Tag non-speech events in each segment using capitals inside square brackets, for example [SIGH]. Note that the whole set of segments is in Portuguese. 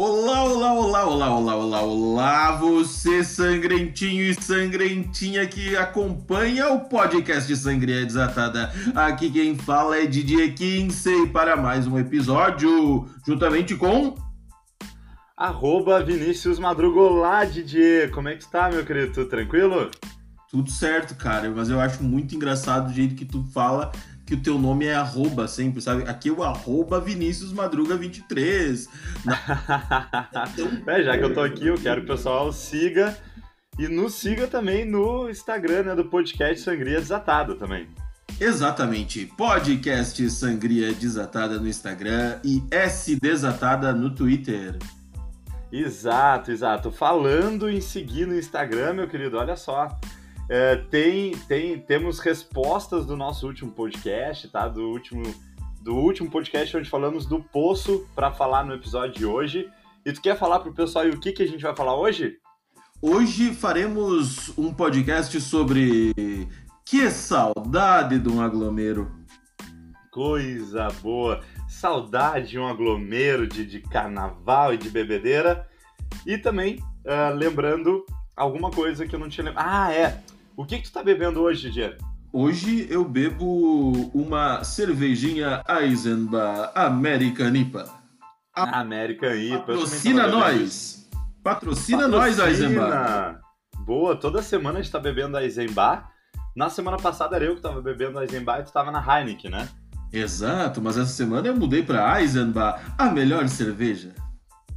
Olá, olá, olá, olá, olá, olá, olá, você sangrentinho e sangrentinha que acompanha o podcast Sangria Desatada. Aqui quem fala é Didier Kinsey para mais um episódio, juntamente com... Arroba Vinícius Madruga. Olá, Didier, como é que está, meu querido? Tudo tranquilo? Tudo certo, cara, mas eu acho muito engraçado o jeito que tu fala que o teu nome é arroba sempre, sabe? Aqui é o arroba Vinícius Madruga 23. [LAUGHS] é, já que eu tô aqui, eu quero que o pessoal siga e nos siga também no Instagram né, do podcast Sangria Desatada também. Exatamente. Podcast Sangria Desatada no Instagram e S Desatada no Twitter. Exato, exato. Falando em seguir no Instagram, meu querido, olha só. É, tem, tem, temos respostas do nosso último podcast, tá? Do último, do último podcast onde falamos do poço para falar no episódio de hoje. E tu quer falar pro pessoal o que, que a gente vai falar hoje? Hoje faremos um podcast sobre que saudade de um aglomero. Coisa boa! Saudade de um aglomero de, de carnaval e de bebedeira. E também, uh, lembrando alguma coisa que eu não tinha lembrado. Ah, é! O que, que tu tá bebendo hoje, Didier? Hoje eu bebo uma cervejinha Eisenbach American IPA. A... American IPA. Patrocina nós! Patrocina, Patrocina nós, Eisenbach! Boa, toda semana a gente tá bebendo Eisenbach. Na semana passada era eu que tava bebendo Eisenbach e tu tava na Heineken, né? Exato, mas essa semana eu mudei pra Eisenbach, a melhor cerveja.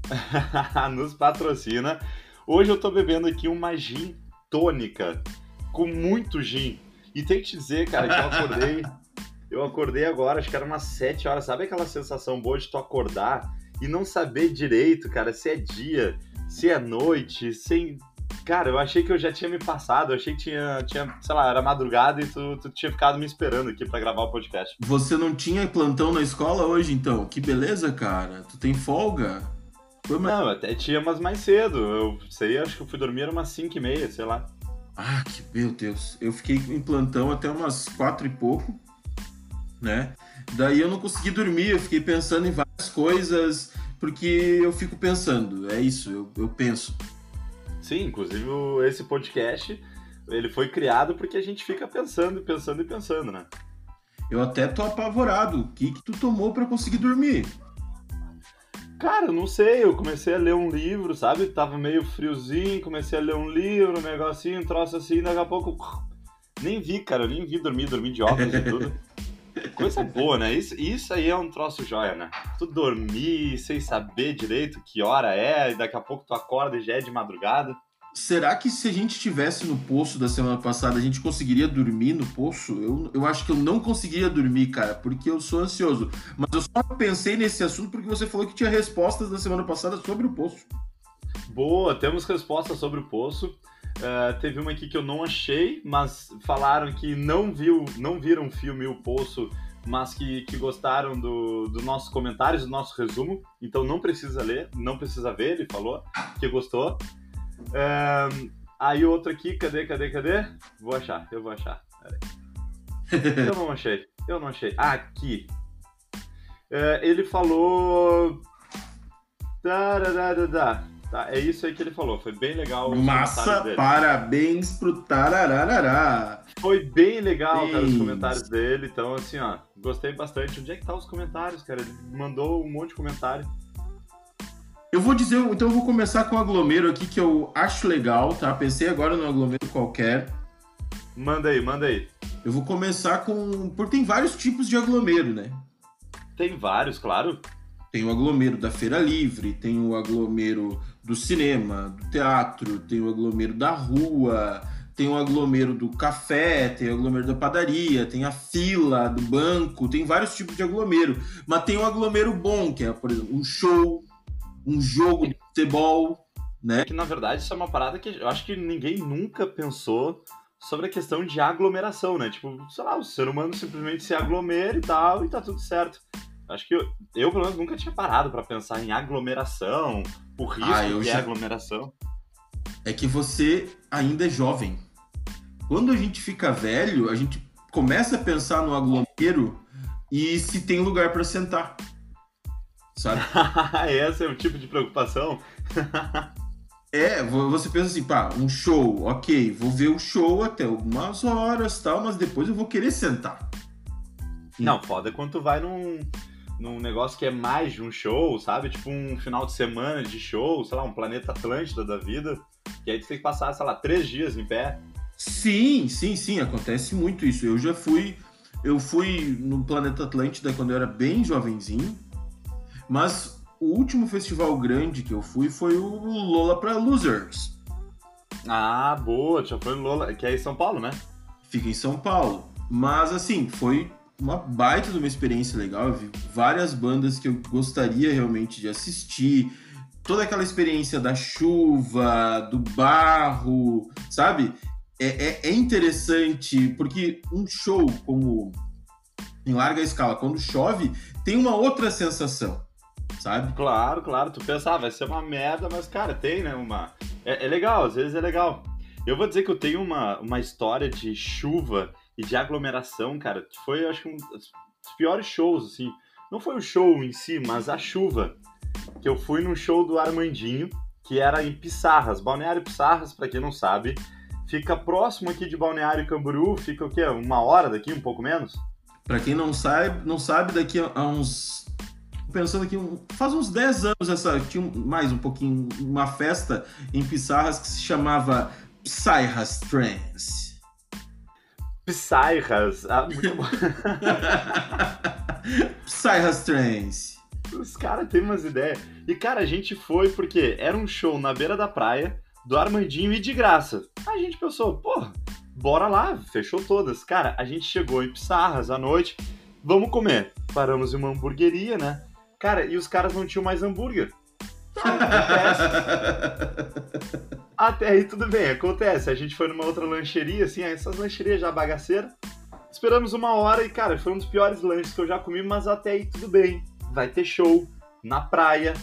[LAUGHS] Nos patrocina. Hoje eu tô bebendo aqui uma gin tônica com muito gin. E tem que te dizer, cara, que eu acordei. [LAUGHS] eu acordei agora, acho que era umas 7 horas. Sabe aquela sensação boa de tu acordar e não saber direito, cara, se é dia, se é noite, sem. Cara, eu achei que eu já tinha me passado, eu achei que tinha, tinha sei lá, era madrugada e tu, tu tinha ficado me esperando aqui para gravar o podcast. Você não tinha plantão na escola hoje, então? Que beleza, cara. Tu tem folga? Foi Não, até tinha, mas mais cedo. Eu sei, acho que eu fui dormir umas 5 e meia, sei lá. Ah, que meu Deus. Eu fiquei em plantão até umas quatro e pouco, né? Daí eu não consegui dormir, eu fiquei pensando em várias coisas, porque eu fico pensando, é isso, eu, eu penso. Sim, inclusive esse podcast, ele foi criado porque a gente fica pensando, pensando e pensando, né? Eu até tô apavorado. O que que tu tomou para conseguir dormir? Cara, eu não sei, eu comecei a ler um livro, sabe? Tava meio friozinho, comecei a ler um livro, um negocinho, um troço assim, daqui a pouco. Nem vi, cara, eu nem vi dormir, dormir de óculos e tudo. [LAUGHS] Coisa boa, né? Isso, isso aí é um troço joia, né? Tu dormir sem saber direito que hora é, e daqui a pouco tu acorda e já é de madrugada. Será que se a gente estivesse no poço da semana passada, a gente conseguiria dormir no poço? Eu, eu acho que eu não conseguiria dormir, cara, porque eu sou ansioso. Mas eu só pensei nesse assunto porque você falou que tinha respostas da semana passada sobre o poço. Boa, temos respostas sobre o poço. Uh, teve uma aqui que eu não achei, mas falaram que não viu, não viram o filme O Poço, mas que, que gostaram do, do nossos comentários, do nosso resumo. Então não precisa ler, não precisa ver, ele falou que gostou. Um, aí outro aqui, cadê, cadê, cadê? Vou achar, eu vou achar. [LAUGHS] eu não achei, eu não achei. Ah, aqui. Uh, ele falou. Tá, é isso aí que ele falou. Foi bem legal. Massa, parabéns pro Tarararará. Foi bem legal, cara, os comentários dele. Então, assim, ó, gostei bastante. Onde é que tá os comentários, cara? Ele mandou um monte de comentário. Eu vou dizer, então eu vou começar com o aglomero aqui que eu acho legal, tá? Pensei agora no aglomero qualquer. Manda aí, manda aí. Eu vou começar com. Porque tem vários tipos de aglomero, né? Tem vários, claro. Tem o aglomero da feira livre, tem o aglomero do cinema, do teatro, tem o aglomero da rua, tem o aglomero do café, tem o aglomero da padaria, tem a fila do banco, tem vários tipos de aglomero. Mas tem o aglomero bom, que é, por exemplo, um show, um jogo de futebol, né? Que na verdade isso é uma parada que eu acho que ninguém nunca pensou sobre a questão de aglomeração, né? Tipo, sei lá, o ser humano simplesmente se aglomera e tal e tá tudo certo. Acho que eu, eu pelo menos, nunca tinha parado para pensar em aglomeração, o risco ah, que já... é aglomeração. É que você ainda é jovem. Quando a gente fica velho, a gente começa a pensar no aglomero e se tem lugar para sentar sabe? [LAUGHS] Esse é o tipo de preocupação. [LAUGHS] é, você pensa assim, pá, um show, ok, vou ver o show até algumas horas tal, mas depois eu vou querer sentar. Não, foda quando tu vai num, num negócio que é mais de um show, sabe? Tipo um final de semana de show, sei lá, um planeta Atlântida da vida. Que aí tu tem que passar, sei lá, três dias em pé. Sim, sim, sim, acontece muito isso. Eu já fui. Eu fui no Planeta Atlântida quando eu era bem jovenzinho, mas o último festival grande que eu fui foi o Lola para Losers. Ah, boa, já foi Lola, que é em São Paulo, né? Fica em São Paulo. Mas assim, foi uma baita de uma experiência legal. Eu vi várias bandas que eu gostaria realmente de assistir. Toda aquela experiência da chuva, do barro, sabe? É, é, é interessante, porque um show como em larga escala, quando chove, tem uma outra sensação, sabe? Claro, claro. Tu pensa, ah, vai ser uma merda, mas, cara, tem, né? Uma... É, é legal, às vezes é legal. Eu vou dizer que eu tenho uma, uma história de chuva e de aglomeração, cara, foi, acho que, um dos piores shows, assim. Não foi o show em si, mas a chuva. Que eu fui num show do Armandinho, que era em Pissarras. Balneário Pissarras, para quem não sabe, fica próximo aqui de Balneário Camboriú, fica o quê? Uma hora daqui, um pouco menos? Para quem não sabe, não sabe, daqui a uns pensando aqui, faz uns 10 anos essa tinha mais um pouquinho uma festa em Pissarras que se chamava Psyhas Trance. Psyhas. Ah, muito bom. [LAUGHS] Psyhas Trance. Os caras têm umas ideias. E, cara, a gente foi porque era um show na beira da praia, do Armandinho e de graça. A gente pensou, porra, bora lá, fechou todas. Cara, a gente chegou em Pissarras à noite, vamos comer. Paramos em uma hamburgueria, né? Cara, e os caras não tinham mais hambúrguer. Acontece. [LAUGHS] Até aí tudo bem, acontece. A gente foi numa outra lancheria, assim, essas lancherias já bagaceiras. Esperamos uma hora e, cara, foi um dos piores lanches que eu já comi, mas até aí tudo bem. Vai ter show na praia.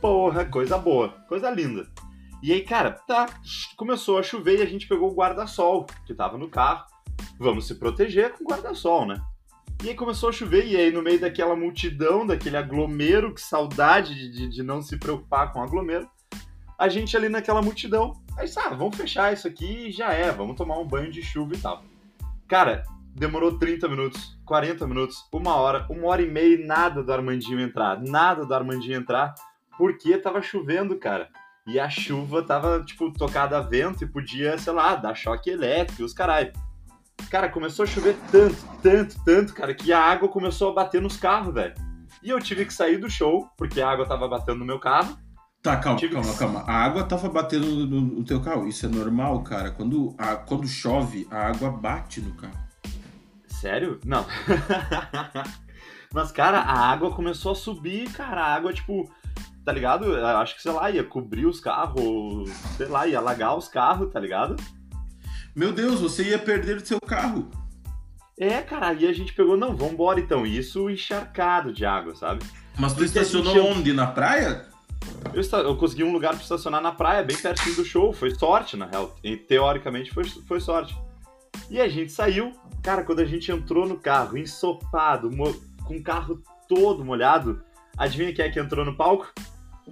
Porra, coisa boa, coisa linda. E aí, cara, tá, começou a chover e a gente pegou o guarda-sol que tava no carro. Vamos se proteger com guarda-sol, né? E aí começou a chover, e aí no meio daquela multidão, daquele aglomero, que saudade de, de não se preocupar com aglomero, a gente ali naquela multidão, aí sabe, ah, vamos fechar isso aqui e já é, vamos tomar um banho de chuva e tal. Cara, demorou 30 minutos, 40 minutos, uma hora, uma hora e meia e nada do Armandinho entrar, nada do Armandinho entrar, porque tava chovendo, cara. E a chuva tava, tipo, tocada a vento e podia, sei lá, dar choque elétrico os caralho. Cara, começou a chover tanto, tanto, tanto, cara, que a água começou a bater nos carros, velho. E eu tive que sair do show, porque a água tava batendo no meu carro. Tá, calma, tive calma, que... calma. A água tava batendo no, no, teu carro. Isso é normal, cara. Quando, a, quando chove, a água bate no carro. Sério? Não. [LAUGHS] Mas, cara, a água começou a subir, cara. A água, tipo, tá ligado? Eu acho que, sei lá, ia cobrir os carros, sei lá, ia alagar os carros, tá ligado? Meu Deus, você ia perder o seu carro. É, cara, aí a gente pegou, não, vambora então. Isso encharcado de água, sabe? Mas tu estacionou gente... onde? Na praia? Eu, eu, consegui um lugar para estacionar na praia, bem pertinho do show. Foi sorte, na real. E, teoricamente foi, foi sorte. E a gente saiu. Cara, quando a gente entrou no carro, ensopado, com o carro todo molhado, adivinha quem é que entrou no palco?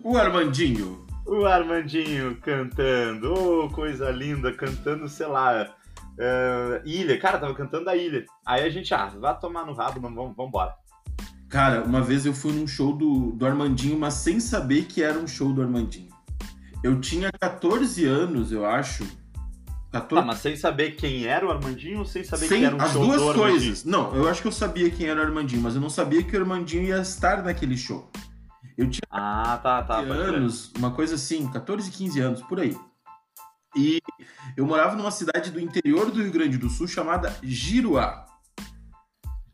O Armandinho. O Armandinho cantando, oh, coisa linda, cantando, sei lá, uh, Ilha. Cara, tava cantando a Ilha. Aí a gente, ah, vai tomar no rabo, não, vamos, vamos embora. Cara, uma vez eu fui num show do, do Armandinho, mas sem saber que era um show do Armandinho. Eu tinha 14 anos, eu acho. 14... Tá, mas sem saber quem era o Armandinho ou sem saber sem... que era um As show duas do coisas. Não, eu acho que eu sabia quem era o Armandinho, mas eu não sabia que o Armandinho ia estar naquele show. Eu tinha ah, tá, tá, anos, uma coisa assim, 14, 15 anos, por aí. E eu morava numa cidade do interior do Rio Grande do Sul chamada Giruá.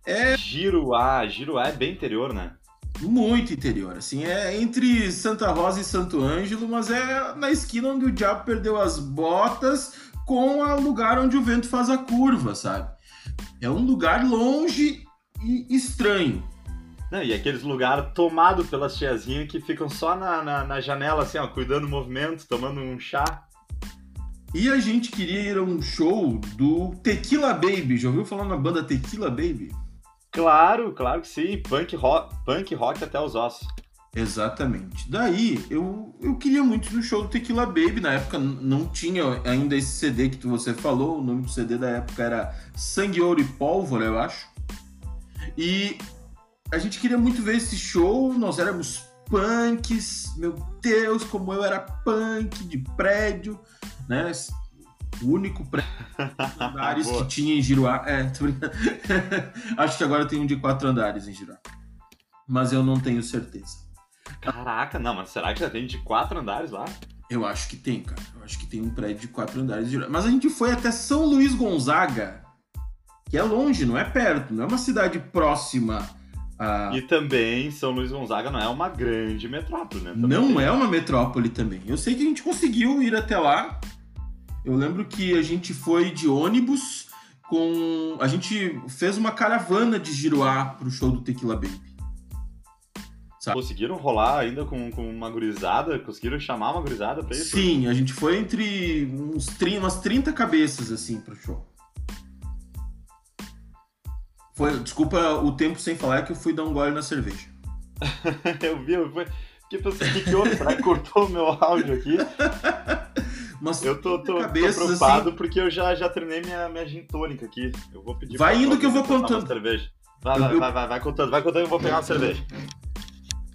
É... Giruá, Giruá é bem interior, né? Muito interior, assim, é entre Santa Rosa e Santo Ângelo, mas é na esquina onde o diabo perdeu as botas com o lugar onde o vento faz a curva, sabe? É um lugar longe e estranho. Não, e aqueles lugares tomados pelas tiazinhas que ficam só na, na, na, janela, assim, ó, cuidando do movimento, tomando um chá. E a gente queria ir a um show do Tequila Baby. Já ouviu falar na banda Tequila Baby? Claro, claro que sim. Punk rock, punk rock até os ossos. Exatamente. Daí, eu, eu queria muito no show do Tequila Baby. Na época não tinha ainda esse CD que você falou. O nome do CD da época era Sangue, Ouro e Pólvora, eu acho. E a gente queria muito ver esse show. Nós éramos punks. Meu Deus, como eu era punk de prédio, né? O único prédio [LAUGHS] andares que tinha em Giruá. É, tô brincando. [LAUGHS] Acho que agora tem um de quatro andares em Giruá. Mas eu não tenho certeza. Caraca, não, mas será que já tem de quatro andares lá? Eu acho que tem, cara. Eu acho que tem um prédio de quatro andares. De... Mas a gente foi até São Luís Gonzaga, que é longe, não é perto, não é uma cidade próxima. A... E também São Luís Gonzaga não é uma grande metrópole, né? Também não é uma metrópole também. Eu sei que a gente conseguiu ir até lá. Eu lembro que a gente foi de ônibus com. A gente fez uma caravana de Giroá pro show do Tequila Baby. Sabe? Conseguiram rolar ainda com, com uma gurizada? Conseguiram chamar uma gurizada pra isso? Sim, a gente foi entre uns, umas 30 cabeças, assim, pro show. Foi, desculpa o tempo sem falar que eu fui dar um gole na cerveja. [LAUGHS] eu vi, eu fui... Que pensei, que, que houve? Será que cortou o meu áudio aqui? [LAUGHS] Mas eu tô, tô, cabeças, tô preocupado assim... porque eu já, já treinei minha, minha gin tônica aqui. Eu vou pedir Vai indo que eu vou contando. Cerveja. Vai, vai, eu... vai, vai, vai, contando, vai contando, eu vou pegar uma cerveja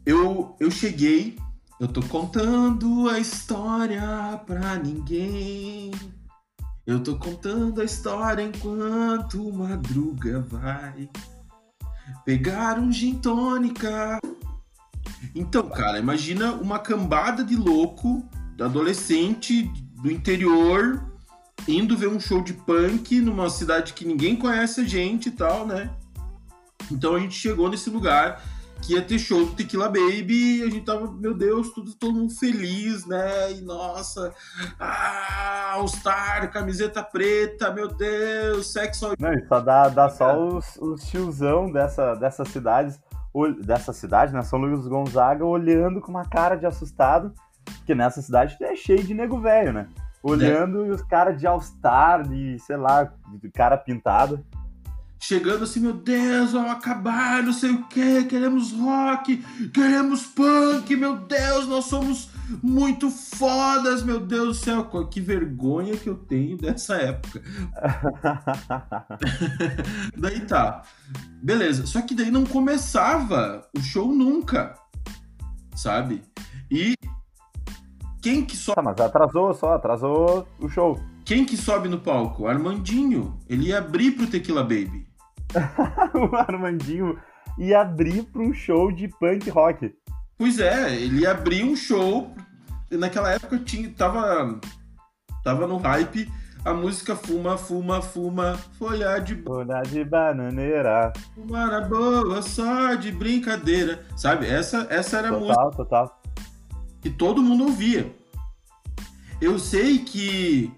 eu, eu cheguei, eu tô contando a história pra ninguém. Eu tô contando a história enquanto madruga vai pegar um gin tônica. Então, cara, imagina uma cambada de louco, adolescente do interior, indo ver um show de punk numa cidade que ninguém conhece a gente e tal, né? Então a gente chegou nesse lugar que ia ter show do Tequila Baby e a gente tava, meu Deus, tudo, todo mundo feliz, né? E nossa, ah, All Star, camiseta preta, meu Deus, sexo. Não, só dá, dá só os, os tiozão dessa, dessas cidades, dessa cidade, né? São Luís Gonzaga, olhando com uma cara de assustado, que nessa cidade é cheio de nego velho, né? Olhando é. e os caras de All Star, de, sei lá, de cara pintada chegando assim, meu Deus, vamos acabar, não sei o que, queremos rock, queremos punk, meu Deus, nós somos muito fodas, meu Deus do céu, que vergonha que eu tenho dessa época. [LAUGHS] daí tá, beleza, só que daí não começava o show nunca, sabe? E quem que sobe... Tá, mas atrasou só, atrasou o show. Quem que sobe no palco? Armandinho. Ele ia abrir pro Tequila Baby. [LAUGHS] o Armandinho ia abrir para um show de punk rock. Pois é, ele ia abrir um show. Naquela época tinha, tava, tava no hype a música Fuma, Fuma, Fuma, Folha de Folha de bananeira. Fumar boa, só de brincadeira. Sabe? Essa, essa era total, a música. Total, total. Que todo mundo ouvia. Eu sei que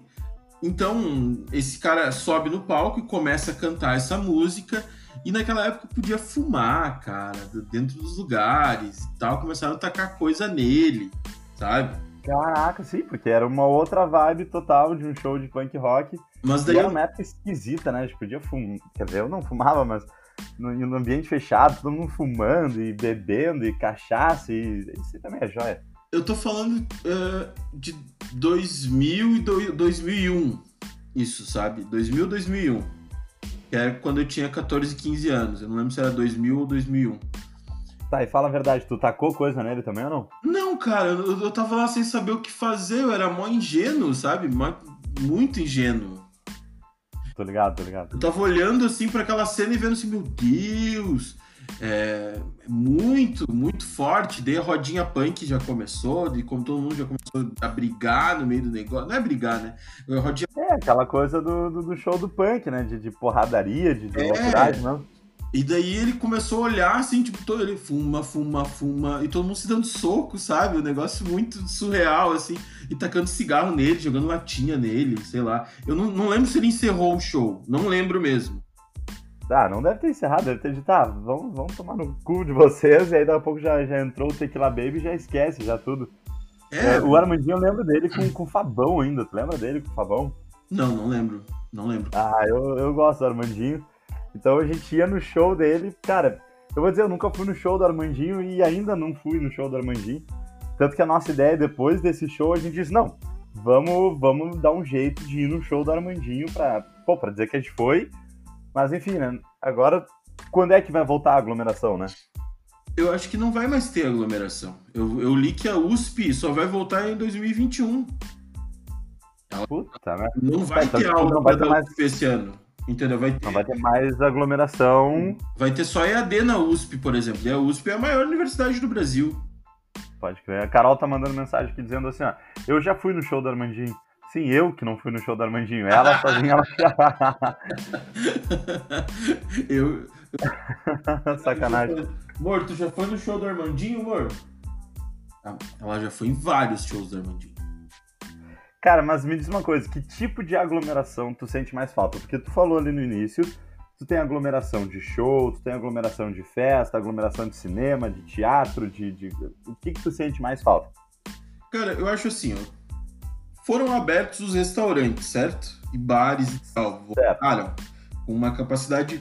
então, esse cara sobe no palco e começa a cantar essa música. E naquela época podia fumar, cara, dentro dos lugares e tal. Começaram a tacar coisa nele, sabe? Caraca, sim, porque era uma outra vibe total de um show de punk rock. Mas daí. E era uma época esquisita, né? A gente podia fumar. Quer dizer, eu não fumava, mas no, no ambiente fechado, todo mundo fumando e bebendo e cachaça. E isso também é joia. Eu tô falando uh, de 2000 e 2001. Isso, sabe? 2000, 2001. Que era quando eu tinha 14, 15 anos. Eu não lembro se era 2000 ou 2001. Tá, e fala a verdade, tu tacou coisa nele também ou não? Não, cara, eu, eu tava lá sem saber o que fazer, eu era mó ingênuo, sabe? Muito ingênuo. Tô ligado, tô ligado. Eu tava olhando assim para aquela cena e vendo assim, meu Deus, é, muito, muito forte. Daí a rodinha punk já começou, de como todo mundo já começou a brigar no meio do negócio. Não é brigar, né? A rodinha... É, aquela coisa do, do, do, show do punk, né? De, de porradaria, de, de é. loucuragem, não? E daí ele começou a olhar assim, tipo, todo ele fuma, fuma, fuma, e todo mundo se dando soco, sabe? Um negócio muito surreal, assim, e tacando cigarro nele, jogando latinha nele, sei lá. Eu não, não lembro se ele encerrou o show, não lembro mesmo. Ah, não deve ter encerrado, deve ter dito, tá, vamos, vamos tomar no cu de vocês, e aí daqui a pouco já, já entrou o Tequila Baby e já esquece, já tudo. É, é, o Armandinho eu lembro dele com, com o Fabão ainda, tu lembra dele com o Fabão? Não, não lembro, não lembro. Ah, eu, eu gosto do Armandinho. Então a gente ia no show dele, cara, Eu vou dizer, eu nunca fui no show do Armandinho e ainda não fui no show do Armandinho. Tanto que a nossa ideia depois desse show, a gente disse, não, vamos, vamos dar um jeito de ir no show do Armandinho pra, pô, pra dizer que a gente foi. Mas enfim, né? Agora, quando é que vai voltar a aglomeração, né? Eu acho que não vai mais ter aglomeração. Eu, eu li que a USP só vai voltar em 2021. Puta, né? Não vai então, ter tipo, aula não vai ter mais- USP esse ano. Entendeu? Vai ter, Não vai ter mais aglomeração. vai ter só EAD na USP, por exemplo. E a USP é a maior universidade do Brasil. Pode crer. A Carol tá mandando mensagem aqui dizendo assim, ó. Eu já fui no show do Armandinho. Sim, eu que não fui no show do Armandinho. Ela sozinha, ela. [LAUGHS] eu. [LAUGHS] Sacanagem. Amor, tu já foi no show do Armandinho, amor? Ela já foi em vários shows do Armandinho. Cara, mas me diz uma coisa, que tipo de aglomeração tu sente mais falta? Porque tu falou ali no início, tu tem aglomeração de show, tu tem aglomeração de festa, aglomeração de cinema, de teatro, de. de... O que, que tu sente mais falta? Cara, eu acho assim, ó. Foram abertos os restaurantes, certo? E bares e tal. Voltaram. Com uma capacidade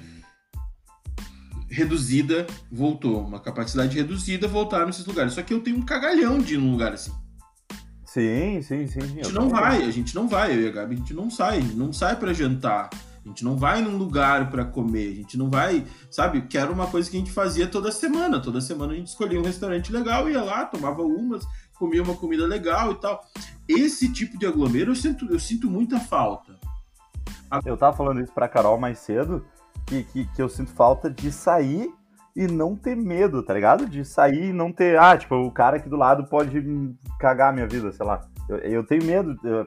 reduzida, voltou. Uma capacidade reduzida, voltaram nesses lugares. Só que eu tenho um cagalhão de ir num lugar assim. Sim, sim, sim. sim. A gente não vai, a gente não vai, eu e a Gabi, a gente não sai, a gente não sai pra jantar. A gente não vai num lugar pra comer, a gente não vai, sabe? Que era uma coisa que a gente fazia toda semana. Toda semana a gente escolhia um restaurante legal, ia lá, tomava umas, comia uma comida legal e tal. Esse tipo de aglomero eu sinto, eu sinto muita falta. Eu tava falando isso pra Carol mais cedo, que, que, que eu sinto falta de sair e não ter medo, tá ligado? De sair e não ter. Ah, tipo, o cara aqui do lado pode cagar a minha vida, sei lá. Eu, eu tenho medo, eu,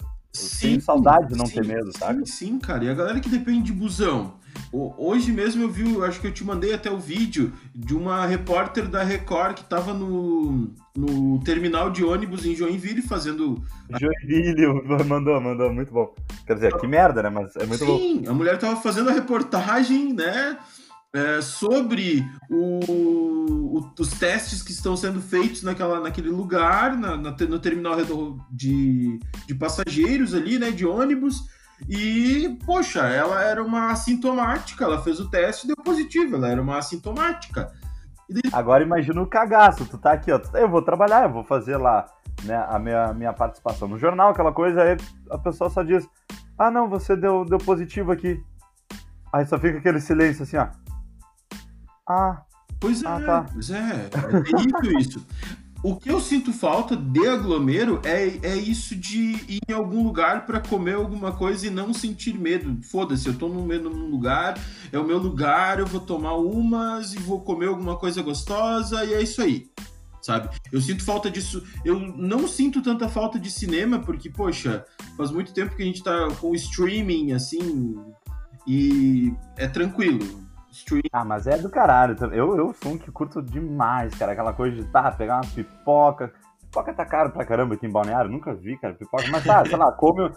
tenho saudade de não ter medo, sim, sabe? Sim, cara. E a galera que depende de busão. Hoje mesmo eu vi, acho que eu te mandei até o vídeo de uma repórter da Record que tava no, no terminal de ônibus em Joinville fazendo Joinville [LAUGHS] mandou, mandou, muito bom. Quer dizer, que merda, né? Mas é muito bom. Sim, a mulher tava fazendo a reportagem, né? é, sobre o- o- os testes que estão sendo feitos naquela, naquele lugar, na- na- no terminal de, de passageiros ali, né? De ônibus. E, poxa, ela era uma assintomática, ela fez o teste e deu positivo, ela era uma assintomática. Agora imagina o cagaço, tu tá aqui, ó. Eu vou trabalhar, eu vou fazer lá né, a minha, minha participação no jornal, aquela coisa, aí a pessoa só diz, ah não, você deu, deu positivo aqui. Aí só fica aquele silêncio assim, ó. Ah, Pois é, Ah, tá. pois é, é isso. O que eu sinto falta de aglomero é, é isso de ir em algum lugar para comer alguma coisa e não sentir medo. Foda-se, eu tô num, num lugar, é o meu lugar, eu vou tomar umas e vou comer alguma coisa gostosa e é isso aí. Sabe? Eu sinto falta disso. Eu não sinto tanta falta de cinema, porque, poxa, faz muito tempo que a gente tá com streaming, assim, e é tranquilo. Streaming ah, mas é do caralho. Eu, eu sou um que curto demais, cara. Aquela coisa de tá, pegar uma pipoca. Pipoca tá caro pra caramba aqui em Balneário. Nunca vi, cara, pipoca. Mas tá, sei lá, [LAUGHS] come,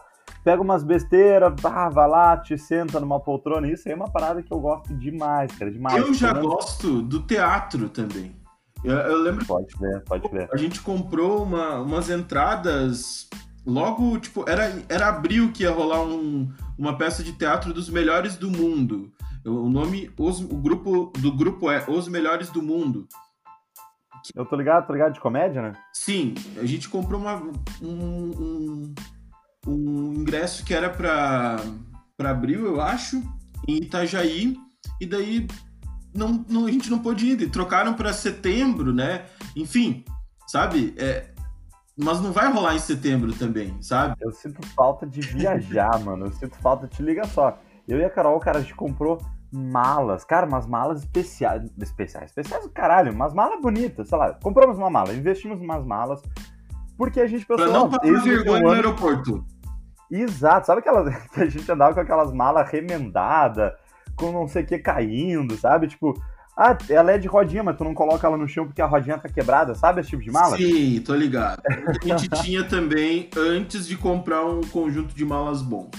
pega umas besteiras, bah, vai lá, te senta numa poltrona. Isso aí é uma parada que eu gosto demais, cara. Demais. Eu já menos- gosto do teatro também. Eu, eu lembro Pode ver, pode ver. a gente comprou uma- umas entradas logo, tipo, era, era abril que ia rolar um- uma peça de teatro dos melhores do mundo. O nome, os- o grupo do grupo é Os Melhores do Mundo. Eu tô ligado, tô ligado de comédia, né? Sim, a gente comprou uma- um, um, um ingresso que era para abril, eu acho, em Itajaí, e daí não, não- a gente não pôde ir, e trocaram para setembro, né? Enfim, sabe? É, mas não vai rolar em setembro também, sabe? Eu sinto falta de viajar, [LAUGHS] mano. Eu sinto falta, te liga só. Eu e a Carol, cara, a gente comprou malas. Cara, umas malas especiais. Especiais, especiais do caralho, umas malas bonitas, sei lá. Compramos uma mala, investimos umas malas. Porque a gente pensou. Para não passar ser vergonha no aeroporto. Exato, sabe aquela [LAUGHS] que a gente andava com aquelas malas remendadas, com não sei o que caindo, sabe? Tipo, ah, ela é de rodinha, mas tu não coloca ela no chão porque a rodinha tá quebrada, sabe esse tipo de mala? Sim, tô ligado. A gente [LAUGHS] tinha também antes de comprar um conjunto de malas bons.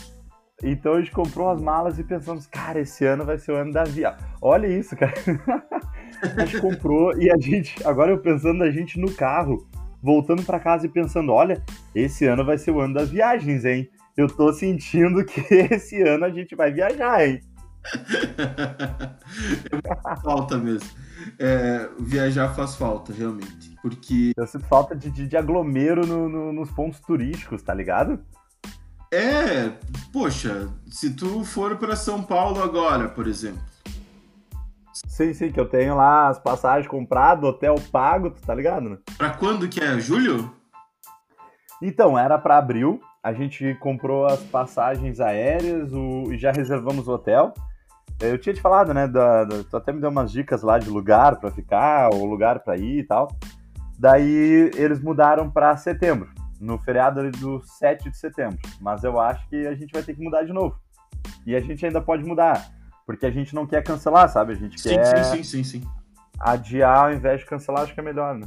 Então a gente comprou as malas e pensamos, cara, esse ano vai ser o ano da via. Olha isso, cara. [LAUGHS] a gente comprou e a gente, agora eu pensando a gente no carro, voltando pra casa e pensando, olha, esse ano vai ser o ano das viagens, hein? Eu tô sentindo que [LAUGHS] esse ano a gente vai viajar, hein? É [LAUGHS] falta mesmo. é, viajar faz falta, realmente. Porque. Eu sinto falta de, de, de aglomero no, no, nos pontos turísticos, tá ligado? É, poxa, se tu for para São Paulo agora, por exemplo. Sim, sim, que eu tenho lá as passagens compradas, hotel pago, tá ligado? Né? Pra quando que é? Julho? Então, era para abril. A gente comprou as passagens aéreas o, e já reservamos o hotel. Eu tinha te falado, né? Da, da, tu até me deu umas dicas lá de lugar para ficar, ou lugar para ir e tal. Daí eles mudaram para setembro, no feriado do 7 de setembro. Mas eu acho que a gente vai ter que mudar de novo. E a gente ainda pode mudar, porque a gente não quer cancelar, sabe? A gente sim, quer sim, sim, sim, sim. adiar ao invés de cancelar, acho que é melhor, né?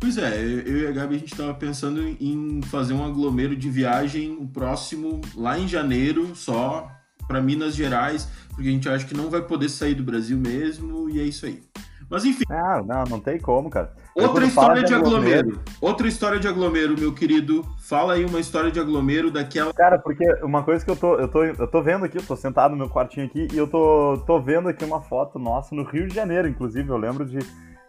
Pois é, eu e a Gabi a gente estava pensando em fazer um aglomero de viagem o próximo lá em janeiro, só para Minas Gerais, porque a gente acha que não vai poder sair do Brasil mesmo e é isso aí. Mas enfim. Não, não, não tem como, cara. Outra história de, de aglomero. aglomero. Outra história de aglomero, meu querido. Fala aí uma história de aglomero daquela. Cara, porque uma coisa que eu tô, eu tô, eu tô vendo aqui, eu tô sentado no meu quartinho aqui e eu tô, tô vendo aqui uma foto nossa no Rio de Janeiro, inclusive. Eu lembro de,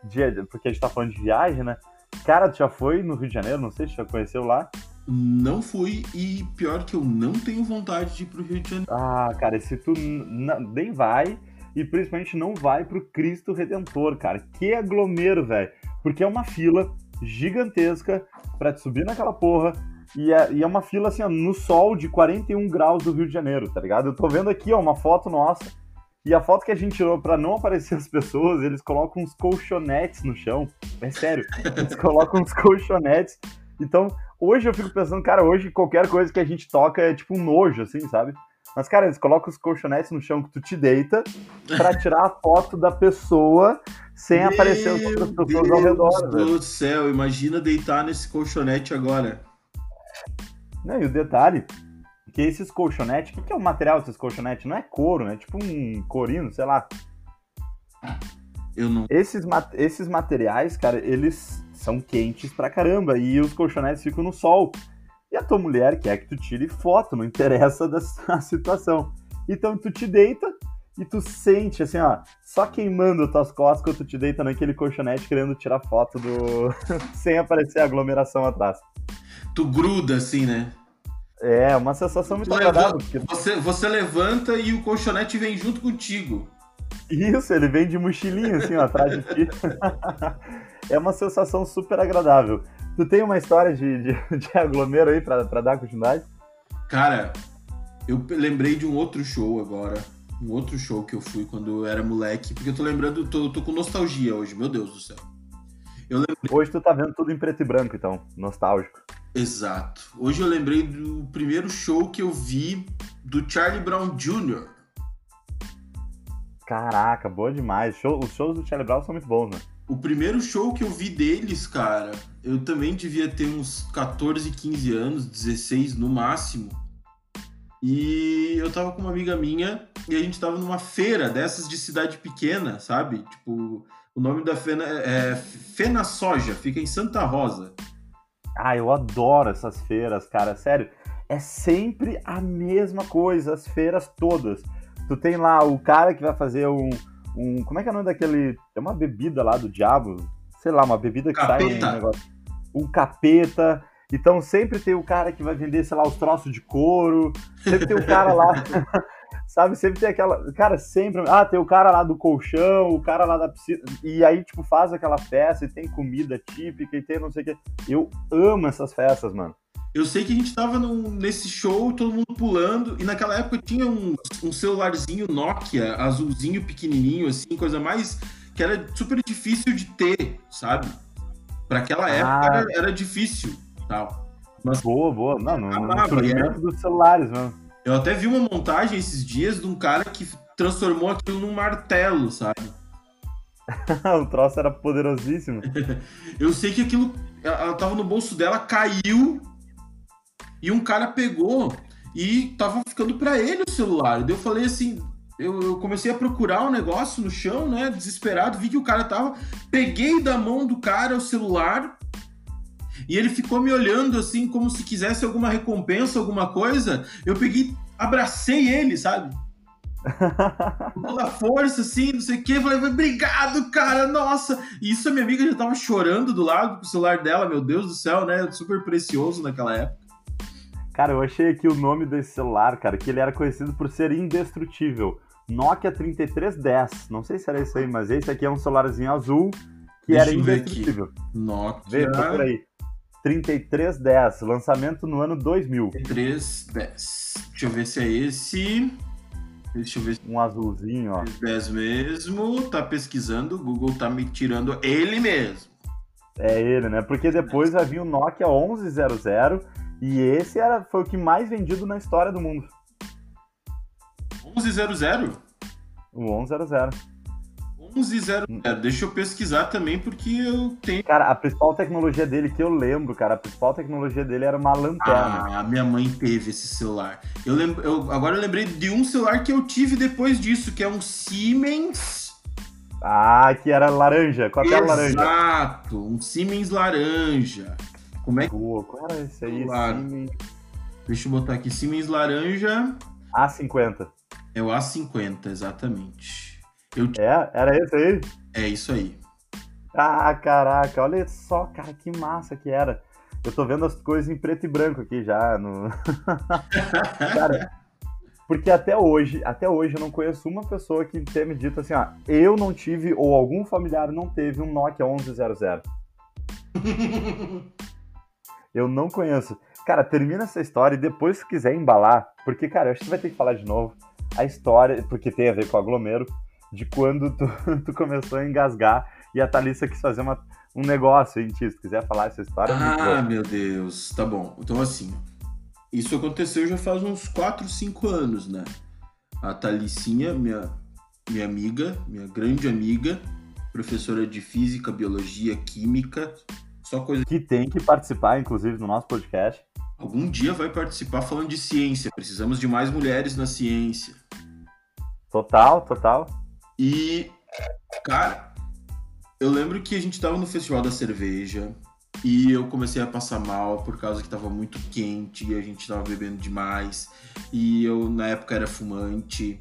de. Porque a gente tá falando de viagem, né? Cara, tu já foi no Rio de Janeiro? Não sei se já conheceu lá. Não fui e pior que eu não tenho vontade de ir pro Rio de Janeiro. Ah, cara, se tu nem vai e principalmente não vai pro Cristo Redentor, cara. Que aglomero, velho. Porque é uma fila gigantesca para te subir naquela porra. E é, e é uma fila assim, ó, no sol de 41 graus do Rio de Janeiro, tá ligado? Eu tô vendo aqui, ó, uma foto nossa. E a foto que a gente tirou para não aparecer [LAUGHS] as pessoas, eles colocam uns colchonetes no chão. É sério, eles colocam uns [LAUGHS] colchonetes. Então, hoje eu fico pensando, cara, hoje qualquer coisa que a gente toca é tipo um nojo, assim, sabe? Mas, cara, eles colocam os colchonetes no chão que tu te deita pra [LAUGHS] tirar a foto da pessoa sem Meu aparecer as outras pessoas Deus ao redor. Meu Deus do céu, imagina deitar nesse colchonete agora. Não, e o detalhe, que esses colchonetes, o que, que é o material desses colchonetes? Não é couro, né? Tipo um corino, sei lá. Eu não. Esses, esses materiais, cara, eles são quentes pra caramba e os colchonetes ficam no sol. E a tua mulher quer que tu tire foto, não interessa [LAUGHS] da situação. Então tu te deita e tu sente assim, ó, só queimando as tuas costas quando tu te deita naquele colchonete querendo tirar foto do. [LAUGHS] sem aparecer a aglomeração atrás. Tu gruda assim, né? É, uma sensação muito agradável. Porque... Você, você levanta e o colchonete vem junto contigo. Isso, ele vem de mochilinho assim, ó, atrás de ti. [LAUGHS] é uma sensação super agradável. Tu tem uma história de, de, de aglomero aí pra, pra dar continuidade? Cara, eu lembrei de um outro show agora. Um outro show que eu fui quando eu era moleque. Porque eu tô lembrando, tô, tô com nostalgia hoje, meu Deus do céu. Lembrei... Hoje tu tá vendo tudo em preto e branco, então, nostálgico. Exato. Hoje eu lembrei do primeiro show que eu vi do Charlie Brown Jr. Caraca, boa demais. Show, os shows do Charlie Brown são muito bons, né? O primeiro show que eu vi deles, cara, eu também devia ter uns 14, 15 anos, 16 no máximo. E eu tava com uma amiga minha e a gente tava numa feira dessas de cidade pequena, sabe? Tipo, o nome da feira é Fena Soja, fica em Santa Rosa. Ah, eu adoro essas feiras, cara. Sério, é sempre a mesma coisa, as feiras todas. Tu tem lá o cara que vai fazer um, um. Como é que é o nome daquele. É uma bebida lá do diabo. Sei lá, uma bebida que capeta. sai um negócio. Um capeta. Então sempre tem o cara que vai vender, sei lá, os troços de couro. Sempre tem o cara lá. [LAUGHS] sabe? Sempre tem aquela. Cara, sempre. Ah, tem o cara lá do colchão, o cara lá da piscina. E aí, tipo, faz aquela festa e tem comida típica e tem não sei o quê. Eu amo essas festas, mano. Eu sei que a gente tava num, nesse show, todo mundo pulando, e naquela época tinha um, um celularzinho Nokia, azulzinho, pequenininho, assim, coisa mais. que era super difícil de ter, sabe? Para aquela época ah. era, era, difícil tal. Mas, boa, boa. Não, no, no, no dos celulares, mano. Eu até vi uma montagem esses dias de um cara que transformou aquilo num martelo, sabe? [LAUGHS] o troço era poderosíssimo. [LAUGHS] eu sei que aquilo. Ela tava no bolso dela, caiu. E um cara pegou e tava ficando para ele o celular. Daí eu falei assim. Eu, eu, comecei a procurar o um negócio no chão, né? Desesperado, vi que o cara tava. Peguei da mão do cara o celular e ele ficou me olhando assim, como se quisesse alguma recompensa, alguma coisa. Eu peguei, abracei ele, sabe? [LAUGHS] toda força, assim, não sei o quê. Eu falei, obrigado, cara, nossa. E isso a minha amiga já tava chorando do lado com o celular dela, meu Deus do céu, né? Super precioso naquela época. Cara, eu achei aqui o nome desse celular, cara, que ele era conhecido por ser indestrutível. Nokia 3310. Não sei se era isso aí, mas esse aqui é um celularzinho azul que Deixa era indestrutível. Nokia Vê, por aí. 3310, lançamento no ano 2000. 310. Deixa eu ver se é esse. Deixa eu ver se Um azulzinho, ó. é 10 mesmo. Tá pesquisando, o Google tá me tirando ele mesmo. É ele, né? Porque depois vai vir o Nokia 1100 e esse era, foi o que mais vendido na história do mundo. 1100? O 1100. 1100. Deixa eu pesquisar também, porque eu tenho. Cara, a principal tecnologia dele que eu lembro, cara, a principal tecnologia dele era uma lanterna. Ah, minha mãe teve esse celular. Eu lembro, eu, agora eu lembrei de um celular que eu tive depois disso, que é um Siemens. Ah, que era laranja, com a tela laranja. Exato, um Siemens laranja. Como é que. Pô, qual era esse aí? Claro. Siemens Deixa eu botar aqui. Siemens laranja A50. é o A50, exatamente. Eu, É, era esse aí? é isso aí. Ah, caraca, olha só, cara, que massa que era. Eu tô vendo as coisas em preto e branco aqui já. No... [LAUGHS] cara, porque até hoje, até hoje eu não conheço uma pessoa que tenha me dito assim, ó, eu não tive, ou algum familiar não teve um Nokia 1100. [LAUGHS] Eu não conheço. Cara, termina essa história e depois se quiser embalar, porque, cara, eu acho que você vai ter que falar de novo a história, porque tem a ver com o aglomero, de quando tu, [LAUGHS] tu começou a engasgar e a Thalissa quis fazer uma, um negócio em ti. Se quiser falar essa história, é Ah, meu Deus. Tá bom. Então, assim, isso aconteceu já faz uns 4, 5 anos, né? A Thalicinha, minha, minha amiga, minha grande amiga, professora de física, biologia, química, só coisa que tem que participar, inclusive, do nosso podcast. Algum dia vai participar falando de ciência. Precisamos de mais mulheres na ciência. Total, total. E, cara, eu lembro que a gente tava no Festival da Cerveja e eu comecei a passar mal por causa que tava muito quente e a gente tava bebendo demais. E eu, na época, era fumante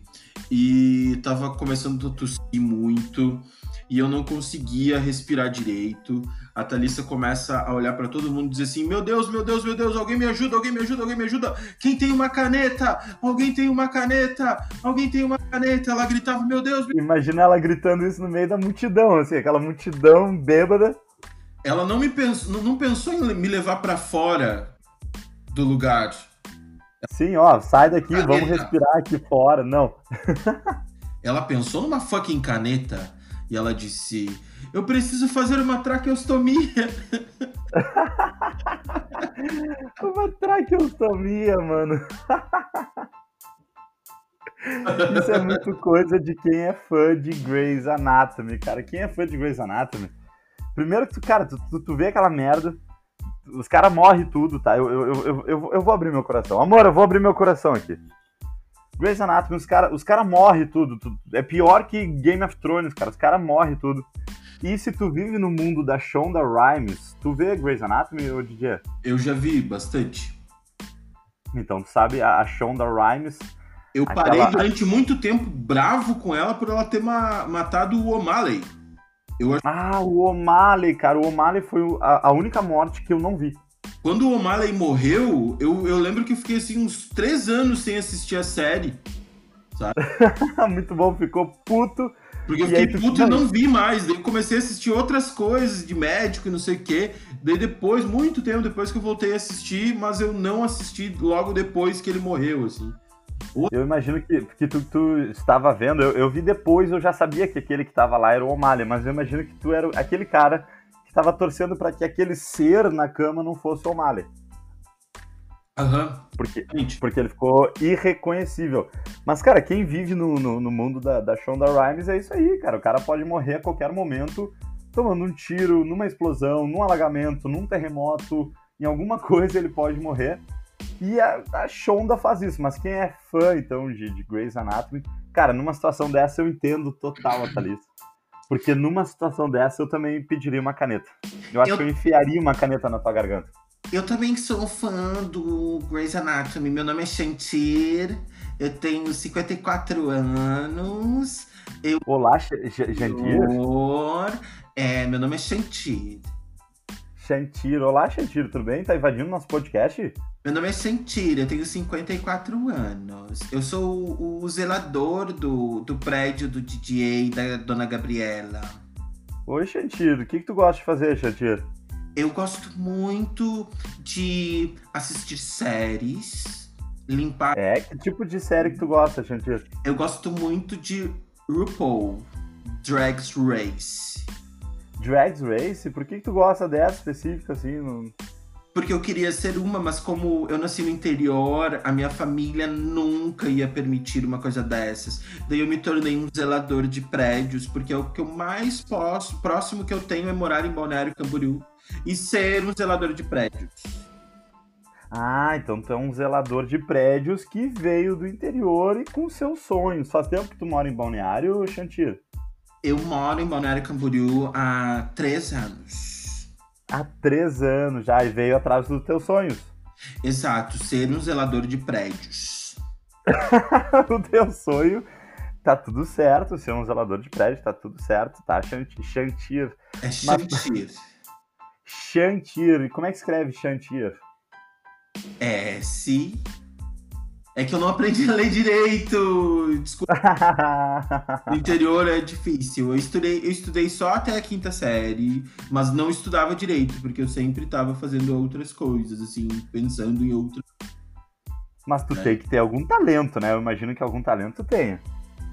e tava começando a tossir muito e eu não conseguia respirar direito. A Thalissa começa a olhar pra todo mundo e dizer assim: Meu Deus, meu Deus, meu Deus, alguém me ajuda, alguém me ajuda, alguém me ajuda. Quem tem uma caneta? Alguém tem uma caneta? Alguém tem uma caneta? Ela gritava: Meu Deus, Imagina ela gritando isso no meio da multidão, assim, aquela multidão bêbada. Ela não me pensou, não- pensou em me levar pra fora do lugar. Sim, ó, sai daqui, Caneta. vamos respirar aqui fora. Não. [LAUGHS] Ela pensou numa fucking caneta e ela disse: Eu preciso fazer uma traqueostomia. [LAUGHS] Uma traqueostomia, mano. [LAUGHS] Isso é muito coisa de quem é fã de Grey's Anatomy, cara. Quem é fã de Grey's Anatomy? Primeiro que tu, cara, tu, tu, tu vê aquela merda, os caras morrem tudo, tá? Eu, eu, eu, eu, eu- vou abrir meu coração. Amor, eu vou abrir meu coração aqui. Grey's Anatomy, os caras os cara morrem tudo, tu- É pior que Game of Thrones, cara. Os caras morrem tudo. E se tu vive no mundo da Shonda Rhimes, tu vê Grey's Anatomy, ô DJ? Eu já vi bastante. Então, tu sabe, a, a Shonda Rhimes, Eu Aquela- parei durante muito tempo bravo com ela por ela ter ma- matado o O'Malley. Ah, o O'Malley, cara. O O'Malley foi a, a única morte que eu não vi. Quando o O'Malley morreu, eu, eu lembro que eu fiquei assim uns três anos sem assistir a série. [LAUGHS] Muito bom, ficou puto. Porque eu fiquei puto e não vi mais. Daí eu comecei a assistir outras coisas de médico e não sei o quê. Daí depois, muito tempo depois que eu voltei a assistir, mas eu não assisti logo depois que ele morreu, assim. Eu imagino que, que tu, tu estava vendo. Eu, eu vi depois, eu já sabia que aquele que estava lá era o O'Malley, mas eu imagino que tu era aquele cara que estava torcendo para que aquele ser na cama não fosse o O'Malley. Aham, Porque, porque ele ficou irreconhecível. Mas, cara, quem vive no, no, no mundo da, da Shonda Rhimes é isso aí, cara. O cara pode morrer a qualquer momento tomando um tiro, numa explosão, num alagamento, num terremoto, em alguma [LAUGHS] coisa ele pode morrer. E a, a Shonda faz isso, mas quem é fã, então, de, de Grey's Anatomy, cara, numa situação dessa eu entendo total a Thalissa. Porque numa situação dessa eu também pediria uma caneta. Eu acho Eu- que eu enfiaria uma caneta na tua garganta. Eu também sou fã do Grey's Anatomy. Meu nome é Chantir. eu tenho 54 anos. Eu Olá, Jantir. É, meu nome é Chantir. Chantir, olá Chantir, tudo bem? Tá invadindo nosso podcast? Meu nome é Chantir, eu tenho 54 anos. Eu sou o, o zelador do, do prédio do DJ da Dona Gabriela. Oi, Chantir, o que, que tu gosta de fazer, Chantir? Eu gosto muito de assistir séries, limpar. É, que tipo de série que tu gosta, Chantir? Eu gosto muito de RuPaul, Drag's Race. Drag's Race? Por que, que tu gosta dessa específica, assim? No... Porque eu queria ser uma, mas como eu nasci no interior, a minha família nunca ia permitir uma coisa dessas. Daí eu me tornei um zelador de prédios, porque é o que eu mais posso, próximo que eu tenho é morar em Balneário Camboriú e ser um zelador de prédios. Ah, então tu é um zelador de prédios que veio do interior e com seus sonhos. Faz tempo que tu mora em Balneário, Chantir? Eu moro em Balneário Camboriú há três anos. Há três anos já, e veio atrás dos teus sonhos. Exato, ser um zelador de prédios. [LAUGHS] o teu sonho tá tudo certo, ser um zelador de prédio, tá tudo certo, tá? Chantir. É Chantir. Mas... Chantir. E como é que escreve Chantir? É, se. É que eu não aprendi a ler direito. Desculpa. [LAUGHS] no interior é difícil. Eu estudei, eu estudei só até a quinta série, mas não estudava direito, porque eu sempre estava fazendo outras coisas, assim, pensando em outras. Mas tu é. tem que ter algum talento, né? Eu imagino que algum talento tu tenha.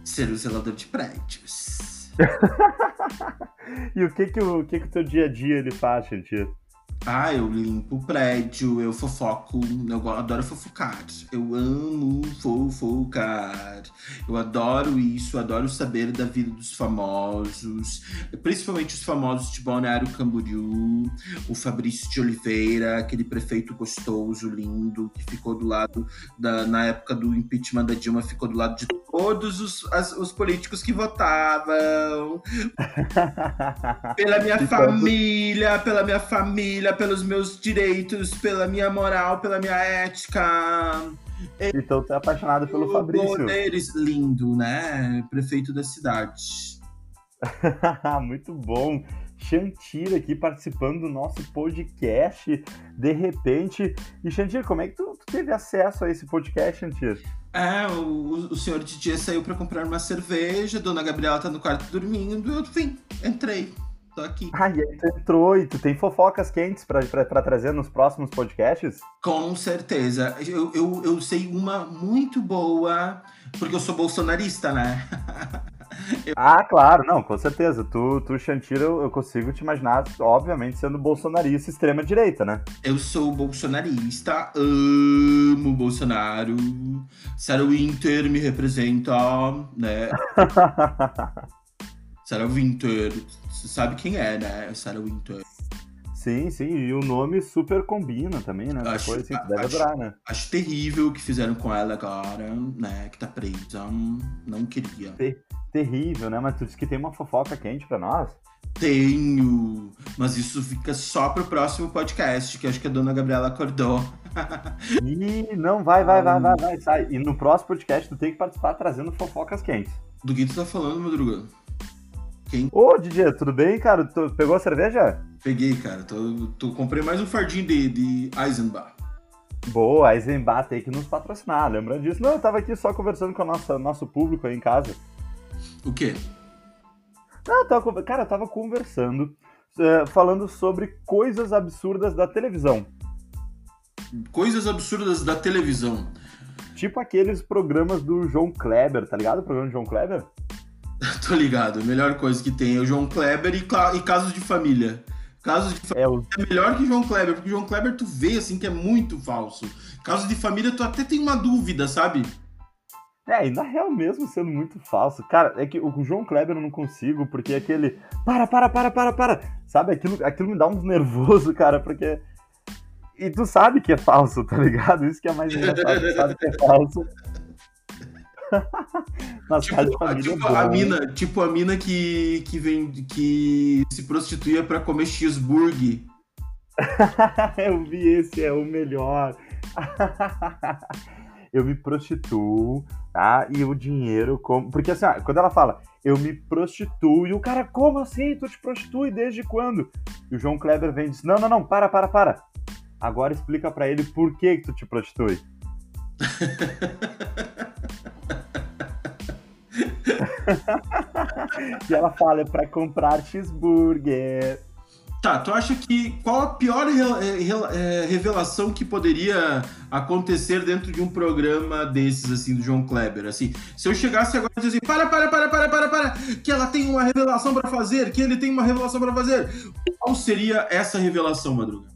Ser o zelador de prédios. [LAUGHS] e o que que o, que que o teu dia a dia ele faz, Chantir? Ah, eu limpo o prédio, eu fofoco, eu adoro fofocar. Eu amo fofocar. Eu adoro isso, adoro saber da vida dos famosos, principalmente os famosos de Balneário Camboriú, o Fabrício de Oliveira, aquele prefeito gostoso, lindo, que ficou do lado da na época do impeachment da Dilma, ficou do lado de todos os, as, os políticos que votavam. [LAUGHS] pela minha família, pela minha família pelos meus direitos, pela minha moral, pela minha ética. Então tu é apaixonado pelo o Fabrício. Poderes, lindo, né? Prefeito da cidade. [LAUGHS] Muito bom. Chantir aqui participando do nosso podcast, de repente. E Chantir, como é que tu, tu teve acesso a esse podcast, Chantir? É, o, o senhor DJ saiu para comprar uma cerveja, dona Gabriela tá no quarto dormindo, eu vim, entrei. Tô aqui. Ah, e aí tu entrou e tu tem fofocas quentes pra, pra, pra trazer nos próximos podcasts? Com certeza. Eu, eu, eu sei uma muito boa, porque eu sou bolsonarista, né? [LAUGHS] eu... Ah, claro, não, com certeza. Tu, tu Shantira, eu, eu consigo te imaginar, obviamente, sendo bolsonarista extrema-direita, né? Eu sou bolsonarista, amo Bolsonaro. Sarah Winter me representa, né? [LAUGHS] Sarah Winter você sabe quem é, né? Sarah Winter. Sim, sim, e o nome super combina também, né? Acho, Depois, assim, deve acho, adorar, né? Acho terrível o que fizeram com ela agora, né? Que tá presa. Não queria. Ter, terrível, né? Mas tu disse que tem uma fofoca quente pra nós? Tenho, mas isso fica só pro próximo podcast, que acho que a dona Gabriela acordou. [LAUGHS] Ih, não, vai, vai, vai, vai, vai, sai. E no próximo podcast tu tem que participar trazendo fofocas quentes. Do que tu tá falando, Madruga? Quem... Ô, DJ, tudo bem, cara? Tu pegou a cerveja? Peguei, cara. Tô, tô, comprei mais um fardinho de, de Eisenbach. Boa, Eisenbach tem que nos patrocinar, lembra disso? Não, eu tava aqui só conversando com o nosso, nosso público aí em casa. O quê? Não, eu tava, cara, eu tava conversando, uh, falando sobre coisas absurdas da televisão. Coisas absurdas da televisão. Tipo aqueles programas do João Kleber, tá ligado? O programa do João Kleber? [LAUGHS] Tô ligado. A melhor coisa que tem é o João Kleber e, e Casos de Família. Casos de Família é, o... é melhor que o João Kleber, porque o João Kleber tu vê assim que é muito falso. Casos de Família tu até tem uma dúvida, sabe? É, e na real mesmo sendo muito falso. Cara, é que o João Kleber eu não consigo, porque é aquele. Para, para, para, para, para! Sabe, aquilo, aquilo me dá uns nervoso, cara, porque. E tu sabe que é falso, tá ligado? Isso que é mais engraçado, tu sabe que é falso. [LAUGHS] Nas tipo, de família tipo a mina, tipo a mina que, que vem que se prostituía para comer cheeseburger. [LAUGHS] Eu vi esse, é o melhor. [LAUGHS] eu me prostituo, tá? E o dinheiro, como. Porque assim, quando ela fala, eu me prostituo, e o cara, como assim? Tu te prostitui desde quando? E o João Kleber vem e diz: não, não, não, para, para, para. Agora explica para ele por que, que tu te prostitui. [LAUGHS] e ela fala, é pra comprar cheeseburger. Tá, tu acha que qual a pior re, re, é, revelação que poderia acontecer dentro de um programa desses, assim, do João Kleber? Assim, se eu chegasse agora e dizer assim, para, para, para, para, para, para, que ela tem uma revelação para fazer, que ele tem uma revelação para fazer. Qual seria essa revelação, Madruga?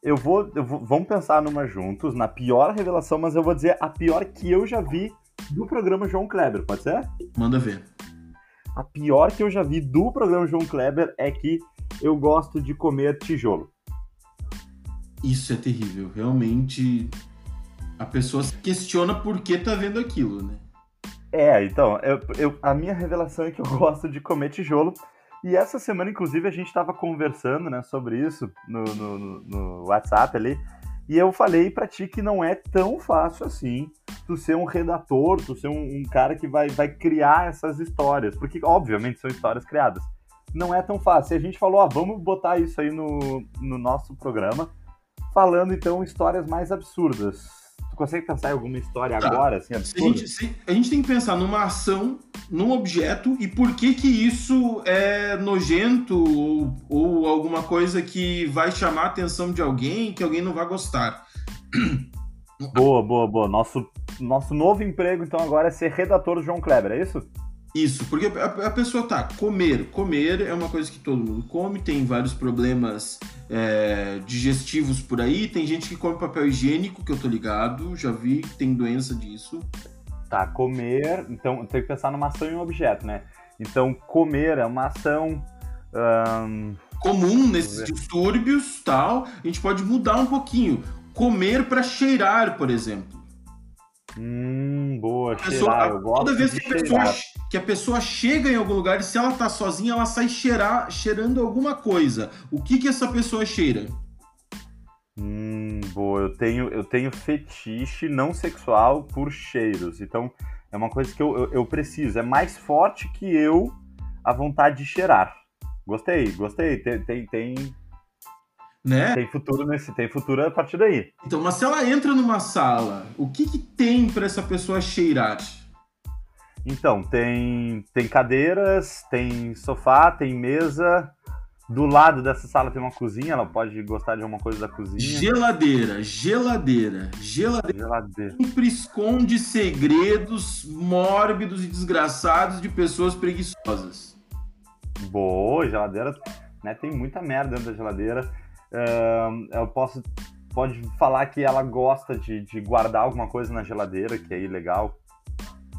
Eu vou, eu vou, vamos pensar numa juntos, na pior revelação, mas eu vou dizer a pior que eu já vi do programa João Kleber, pode ser? Manda ver. A pior que eu já vi do programa João Kleber é que eu gosto de comer tijolo. Isso é terrível. Realmente, a pessoa se questiona por que tá vendo aquilo, né? É, então, eu, eu, a minha revelação é que eu [LAUGHS] gosto de comer tijolo. E essa semana, inclusive, a gente estava conversando né, sobre isso no, no, no WhatsApp ali. E eu falei para ti que não é tão fácil assim tu ser um redator, tu ser um, um, cara que vai, vai criar essas histórias. Porque, obviamente, são histórias criadas não é tão fácil. E a gente falou, ó, vamos botar isso aí no, no nosso programa, falando então histórias mais absurdas. Tu consegue pensar em alguma história tá. agora, assim, absurda? A gente, se, a gente tem que pensar numa ação, num objeto, e por que que isso é nojento ou, ou alguma coisa que vai chamar a atenção de alguém, que alguém não vai gostar. Boa, boa, boa. Nosso, nosso novo emprego, então, agora é ser redator do João Kleber, é isso? Isso, porque a, a, pessoa tá, comer. Comer é uma coisa que todo mundo come, tem vários problemas é, digestivos por aí. Tem gente que come papel higiênico, que eu tô ligado, já vi que tem doença disso. Tá, comer, então tem que pensar numa ação e um objeto, né? Então, comer é uma ação. Um... Comum nesses distúrbios tal. A gente pode mudar um pouquinho. Comer para cheirar, por exemplo. Hum, boa, pessoa, cheirar, eu gosto Toda vez que a, pessoa, que a, pessoa, chega em algum lugar se ela tá sozinha, ela sai cheirar, cheirando alguma coisa. O que que essa pessoa cheira? Hum, boa, eu tenho, eu tenho fetiche não sexual por cheiros. Então, é uma coisa que eu, eu, eu preciso. É mais forte que eu a vontade de cheirar. Gostei, gostei. Tem, tem, tem, né? Tem futuro nesse, tem futuro a partir daí. Então, mas se ela entra numa sala, o que, que tem para essa pessoa cheirar? Então, tem, tem cadeiras, tem sofá, tem mesa. Do lado dessa sala tem uma cozinha, ela pode gostar de alguma coisa da cozinha. Geladeira, geladeira, geladeira. Geladeira. Sempre esconde segredos mórbidos e desgraçados de pessoas preguiçosas. Boa, geladeira, né? Tem muita merda dentro da geladeira. Uh, eu posso pode falar que ela gosta de, de guardar alguma coisa na geladeira, que é ilegal.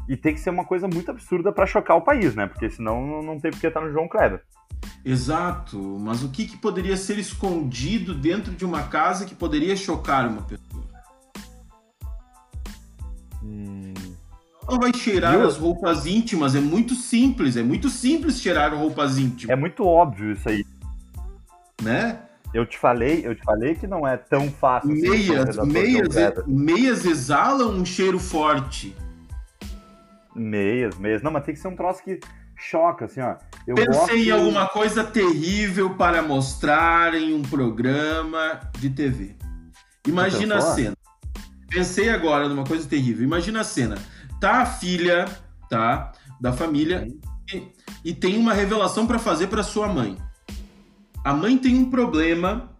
E tem que ser uma coisa muito absurda para chocar o país, né? Porque senão não tem porque estar tá no João Kleber. Exato, mas o que, que poderia ser escondido dentro de uma casa que poderia chocar uma pessoa? Hum... Não vai cheirar Viu? as roupas íntimas, é muito simples, é muito simples cheirar roupas íntimas. É muito óbvio isso aí. Né? Eu te falei, eu te falei que não é tão fácil. Meias, assim, meias, meias exalam um cheiro forte. Meias, meias. Não, mas tem que ser um troço que choca, assim, ó. Eu Pensei em alguma coisa terrível para mostrar em um programa de TV. Imagina a cena. Pensei agora numa coisa terrível. Imagina a cena. Tá a filha, tá, da família e, e tem uma revelação para fazer para sua mãe a mãe tem um problema,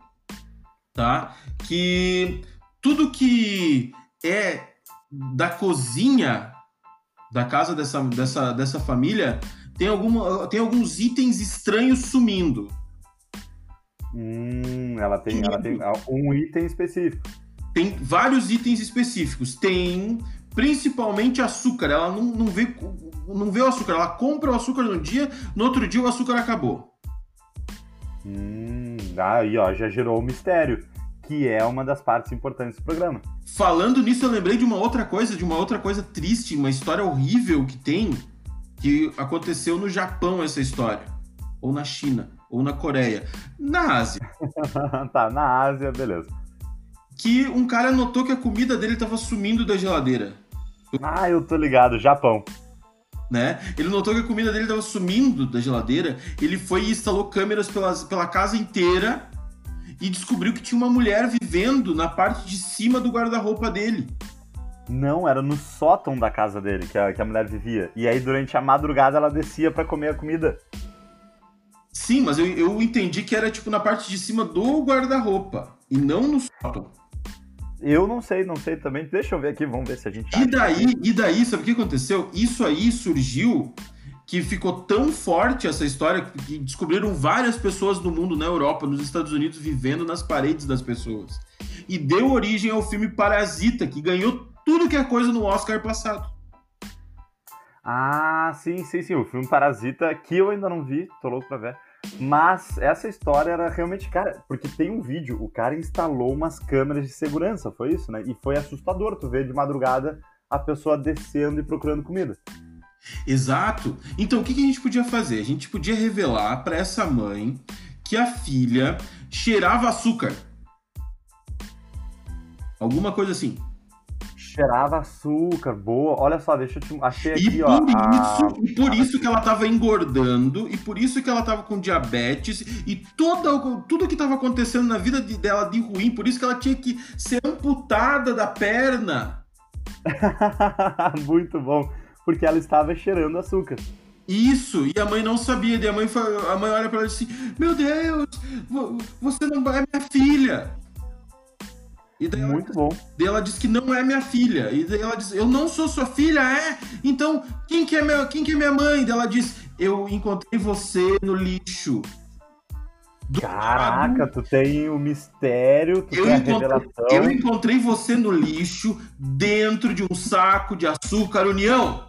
tá? Que tudo que é da cozinha da casa dessa, dessa, dessa família tem, alguma, tem alguns itens estranhos sumindo. Hum, ela tem, ela tem um item específico. Tem vários itens específicos. Tem principalmente açúcar. Ela não, não, vê, não vê o açúcar. Ela compra o açúcar no dia, no outro dia o açúcar acabou. Hum, aí ó, já gerou o mistério, que é uma das partes importantes do programa. Falando nisso, eu lembrei de uma outra coisa, de uma outra coisa triste, uma história horrível que tem, que aconteceu no Japão essa história, ou na China, ou na Coreia, na Ásia. [LAUGHS] tá, na Ásia, beleza. que um cara notou que a comida dele tava sumindo da geladeira. Ah, eu tô ligado, Japão. Né? Ele notou que a comida dele tava sumindo da geladeira. Ele foi e instalou câmeras pela, pela casa inteira e descobriu que tinha uma mulher vivendo na parte de cima do guarda-roupa dele. Não, era no sótão da casa dele que a, que a mulher vivia. E aí, durante a madrugada, ela descia para comer a comida. Sim, mas eu, eu entendi que era tipo na parte de cima do guarda-roupa e não no sótão. Eu não sei, não sei também. Deixa eu ver aqui, vamos ver se a gente. E daí, e daí, sabe o que aconteceu? Isso aí surgiu que ficou tão forte essa história que descobriram várias pessoas no mundo, na Europa, nos Estados Unidos, vivendo nas paredes das pessoas. E deu origem ao filme Parasita, que ganhou tudo que é coisa no Oscar passado. Ah, sim, sim, sim. O filme Parasita, que eu ainda não vi, tô louco pra ver. Mas essa história era realmente, cara, porque tem um vídeo, o cara instalou umas câmeras de segurança, foi isso, né? E foi assustador tu ver de madrugada a pessoa descendo e procurando comida. Exato. Então o que, que a gente podia fazer? A gente podia revelar para essa mãe que a filha cheirava açúcar. Alguma coisa assim cheirava açúcar, boa. Olha só, deixa eu te. Achei aqui, e ó. Por isso, a... E por isso que ela tava engordando, e por isso que ela tava com diabetes, e toda, tudo que tava acontecendo na vida de, dela de ruim, por isso que ela tinha que ser amputada da perna. [LAUGHS] Muito bom. Porque ela estava cheirando açúcar. Isso, e a mãe não sabia, e a mãe, a mãe olha para ela assim: Meu Deus, você não é minha filha. E daí Muito ela, bom. Daí ela diz que não é minha filha. E daí ela diz, eu não sou sua filha, é? Então, quem que é, meu, quem que é minha mãe? Daí ela diz, eu encontrei você no lixo. Caraca, tu tem o mistério, tu eu tem a revelação. Eu encontrei você no lixo, dentro de um saco de açúcar União.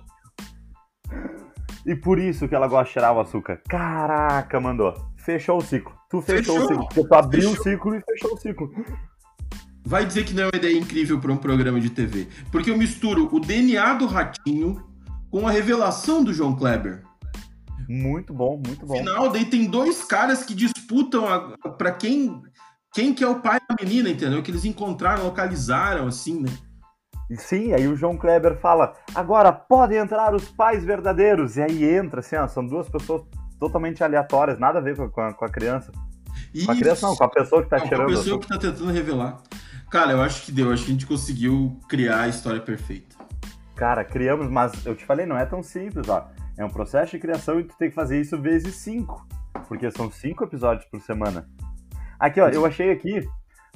E por isso que ela gosta de tirar o açúcar. Caraca, mandou. Fechou o ciclo. Tu fechou, fechou. o ciclo. Tu abriu fechou. o ciclo e fechou o ciclo vai dizer que não é uma ideia incrível para um programa de TV. Porque eu misturo o DNA do Ratinho com a revelação do João Kleber. Muito bom, muito bom. Final, daí tem dois caras que disputam para quem quem que é o pai da menina, entendeu? Que eles encontraram, localizaram, assim, né? Sim, aí o João Kleber fala: agora podem entrar os pais verdadeiros. E aí entra, assim, ó, são duas pessoas totalmente aleatórias, nada a ver com a, com a criança. Isso. Com a criança não, com a pessoa que tá não, tirando. Com a pessoa que tá tentando revelar. Cara, eu acho que deu. Acho que a gente conseguiu criar a história perfeita. Cara, criamos, mas eu te falei, não é tão simples, ó. É um processo de criação e tu tem que fazer isso vezes cinco. Porque são cinco episódios por semana. Aqui, ó, eu achei aqui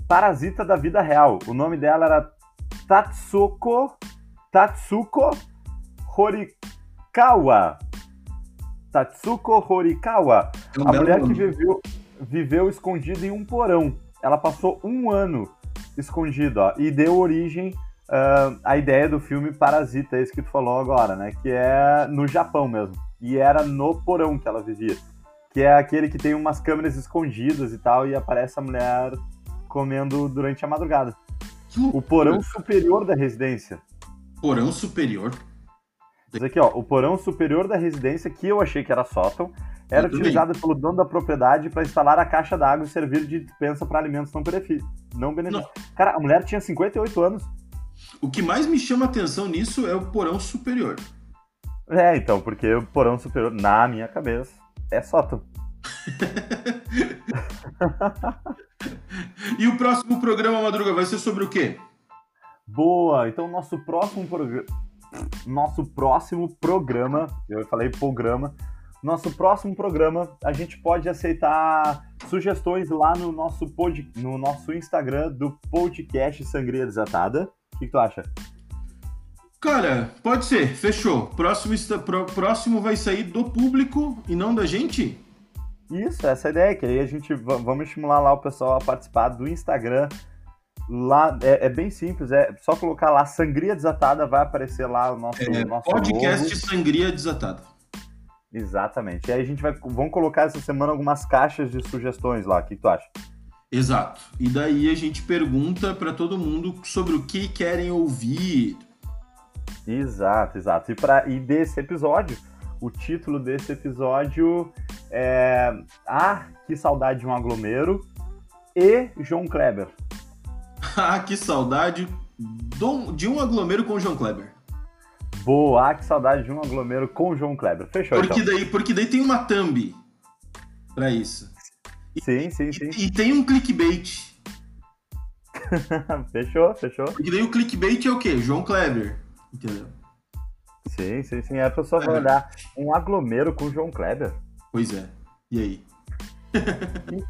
Parasita da Vida Real. O nome dela era Tatsuko Tatsuko Horikawa. Tatsuko Horikawa. É um a mulher nome. que viveu, viveu escondida em um porão. Ela passou um ano escondido, ó, e deu origem uh, à ideia do filme Parasita, esse que tu falou agora, né? Que é no Japão mesmo. E era no porão que ela vivia. Que é aquele que tem umas câmeras escondidas e tal, e aparece a mulher comendo durante a madrugada. O porão superior da residência. Porão superior? Diz aqui, ó, o porão superior da residência, que eu achei que era sótão, era utilizada pelo dono da propriedade para instalar a caixa d'água e servir de dispensa para alimentos não, não beneficiosos. Cara, a mulher tinha 58 anos. O que mais me chama atenção nisso é o porão superior. É, então, porque o porão superior, na minha cabeça, é sótão. [LAUGHS] e o próximo programa, Madruga, vai ser sobre o quê? Boa! Então, nosso próximo programa. Nosso próximo programa, eu falei programa, nosso próximo programa, a gente pode aceitar sugestões lá no nosso, pod, no nosso Instagram do podcast Sangria Desatada. O que, tu acha? Cara, pode ser, fechou. Próximo, próximo vai sair do público e não da gente? Isso, essa é a ideia, que aí a gente vamos estimular lá o pessoal a participar do Instagram. Lá é, é bem simples, é só colocar lá Sangria Desatada, vai aparecer lá o nosso, é, nosso podcast logo. Sangria Desatada. Exatamente. E aí a gente vai vamos colocar essa semana algumas caixas de sugestões lá. O que tu acha? Exato. E daí a gente pergunta para todo mundo sobre o que querem ouvir. Exato, exato. E para e desse episódio, o título desse episódio é Ah, que saudade de um aglomero e João Kleber. [LAUGHS] Ah, que saudade de um aglomero com João Kleber. Boa, ah, que saudade de um aglomero com o João Kleber. Fechou, porque então. Daí, porque daí tem uma thumb pra isso. Sim, sim, sim. E, e tem um clickbait. [LAUGHS] fechou, fechou. Porque daí o clickbait é o quê? João Kleber. Entendeu? Sim, sim, sim. É a pessoa vai olhar um aglomero com o João Kleber. Pois é. E aí? [LAUGHS]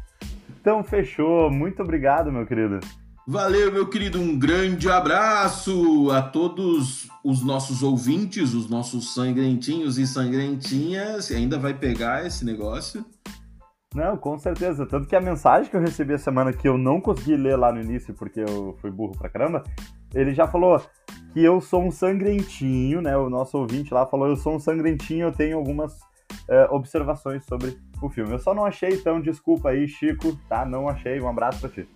então, fechou. Muito obrigado, meu querido. Valeu, meu querido. Um grande abraço a todos os nossos ouvintes, os nossos sangrentinhos e sangrentinhas. Ainda vai pegar esse negócio. Não, com certeza. Tanto que a mensagem que eu recebi a semana que eu não consegui ler lá no início porque eu fui burro pra caramba, ele já falou que eu sou um sangrentinho, né? O nosso ouvinte lá falou: eu sou um sangrentinho, eu tenho algumas uh, observações sobre o filme. Eu só não achei, então desculpa aí, Chico, tá? Não achei. Um abraço pra ti.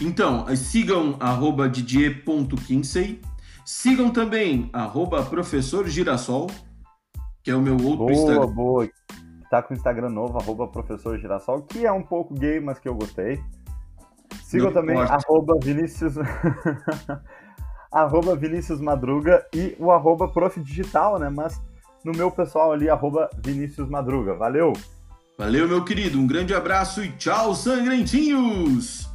Então, sigam arroba didier.kinsey. Sigam também arroba professor Girassol, que é o meu outro boa, Instagram. Boa. Tá com o Instagram novo, arroba professor Girassol, que é um pouco gay, mas que eu gostei. Sigam Não também importa. arroba Vinícius... [LAUGHS] arroba Vinícius Madruga e o arroba Prof Digital, né? Mas no meu pessoal ali, arroba Vinícius Madruga. Valeu! Valeu, meu querido. Um grande abraço e tchau, sangrentinhos!